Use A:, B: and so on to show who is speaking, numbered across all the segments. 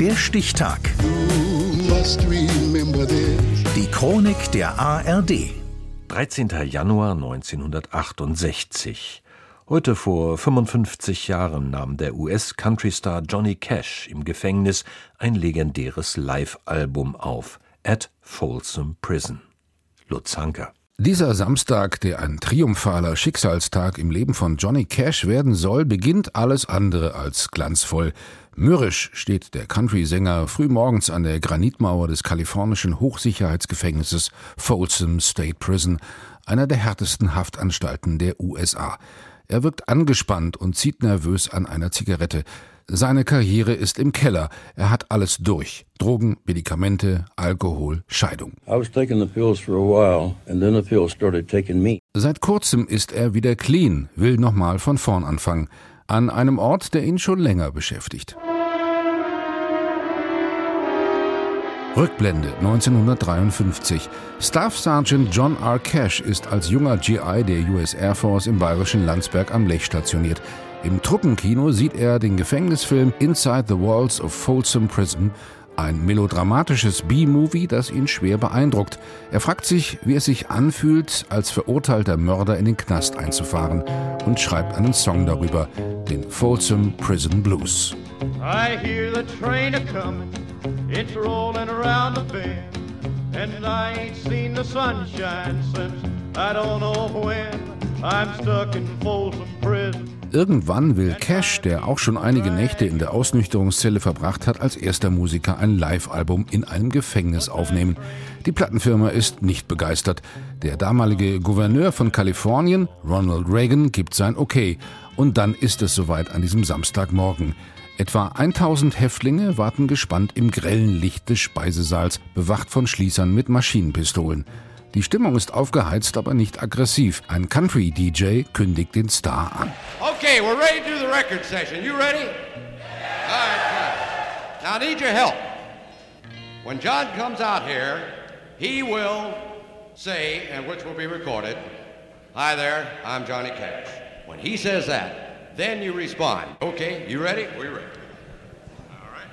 A: Der Stichtag. Die Chronik der ARD.
B: 13. Januar 1968. Heute vor 55 Jahren nahm der US-Countrystar Johnny Cash im Gefängnis ein legendäres Live-Album auf, At Folsom Prison. Lutz Hanker.
C: Dieser Samstag, der ein triumphaler Schicksalstag im Leben von Johnny Cash werden soll, beginnt alles andere als glanzvoll. Mürrisch steht der Country-Sänger frühmorgens an der Granitmauer des kalifornischen Hochsicherheitsgefängnisses Folsom State Prison, einer der härtesten Haftanstalten der USA. Er wirkt angespannt und zieht nervös an einer Zigarette. Seine Karriere ist im Keller. Er hat alles durch. Drogen, Medikamente, Alkohol, Scheidung. Seit kurzem ist er wieder clean, will nochmal von vorn anfangen. An einem Ort, der ihn schon länger beschäftigt. Rückblende 1953. Staff Sergeant John R. Cash ist als junger GI der US Air Force im bayerischen Landsberg am Lech stationiert. Im Truppenkino sieht er den Gefängnisfilm Inside the Walls of Folsom Prison, ein melodramatisches B-Movie, das ihn schwer beeindruckt. Er fragt sich, wie es sich anfühlt, als verurteilter Mörder in den Knast einzufahren und schreibt einen Song darüber, den Folsom Prison Blues. I hear the train a comin'. It's rolling around the bend, and I ain't seen the sunshine since I don't know when. I'm stuck in Folsom Prison. Irgendwann will Cash, der auch schon einige Nächte in der Ausnüchterungszelle verbracht hat, als erster Musiker ein Live-Album in einem Gefängnis aufnehmen. Die Plattenfirma ist nicht begeistert. Der damalige Gouverneur von Kalifornien, Ronald Reagan, gibt sein Okay. Und dann ist es soweit an diesem Samstagmorgen. Etwa 1000 Häftlinge warten gespannt im grellen Licht des Speisesaals, bewacht von Schließern mit Maschinenpistolen. Die Stimmung ist aufgeheizt, aber nicht aggressiv. Ein Country-DJ kündigt den Star an.
D: Okay, we're ready to do the record session. You ready? All right, now I need your help. When John comes out here, he will say, and which will be recorded, Hi there, I'm Johnny Cash. When he says that, Then you respond. Okay, you ready? We're ready. All right.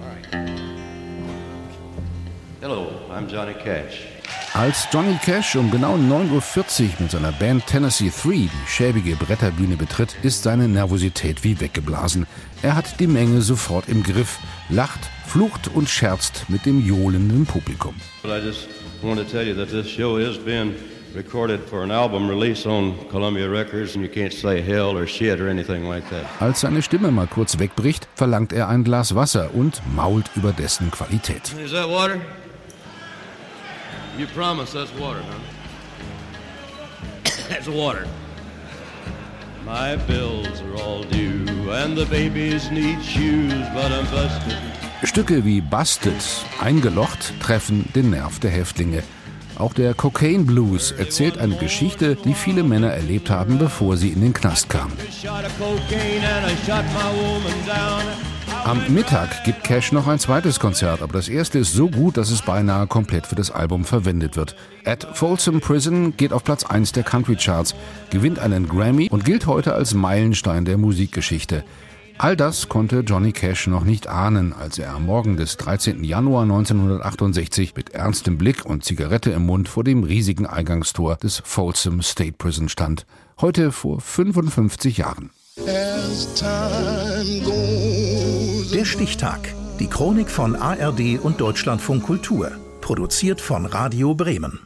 D: All right. Hello, I'm Johnny Cash.
C: Als Johnny Cash um genau 9.40 Uhr mit seiner Band Tennessee 3 die schäbige Bretterbühne betritt, ist seine Nervosität wie weggeblasen. Er hat die Menge sofort im Griff, lacht, flucht und scherzt mit dem johlenden Publikum. Well, I just want to tell you that this show is being recorded for an album release on Columbia Records and you can't say hell or shit or anything like that. Als seine Stimme mal kurz wegbricht, verlangt er ein Glas Wasser und mault über dessen Qualität.
D: Is that water? You promise that's water, huh? that's water. My bills are all due and the babies need shoes, but I'm busted.
C: Stücke wie Busted, eingelocht, treffen den Nerv der Häftlinge. Auch der Cocaine Blues erzählt eine Geschichte, die viele Männer erlebt haben, bevor sie in den Knast kamen. Am Mittag gibt Cash noch ein zweites Konzert, aber das erste ist so gut, dass es beinahe komplett für das Album verwendet wird. At Folsom Prison geht auf Platz 1 der Country Charts, gewinnt einen Grammy und gilt heute als Meilenstein der Musikgeschichte. All das konnte Johnny Cash noch nicht ahnen, als er am Morgen des 13. Januar 1968 mit ernstem Blick und Zigarette im Mund vor dem riesigen Eingangstor des Folsom State Prison stand. Heute vor 55 Jahren.
A: Der Stichtag. Die Chronik von ARD und Deutschlandfunk Kultur. Produziert von Radio Bremen.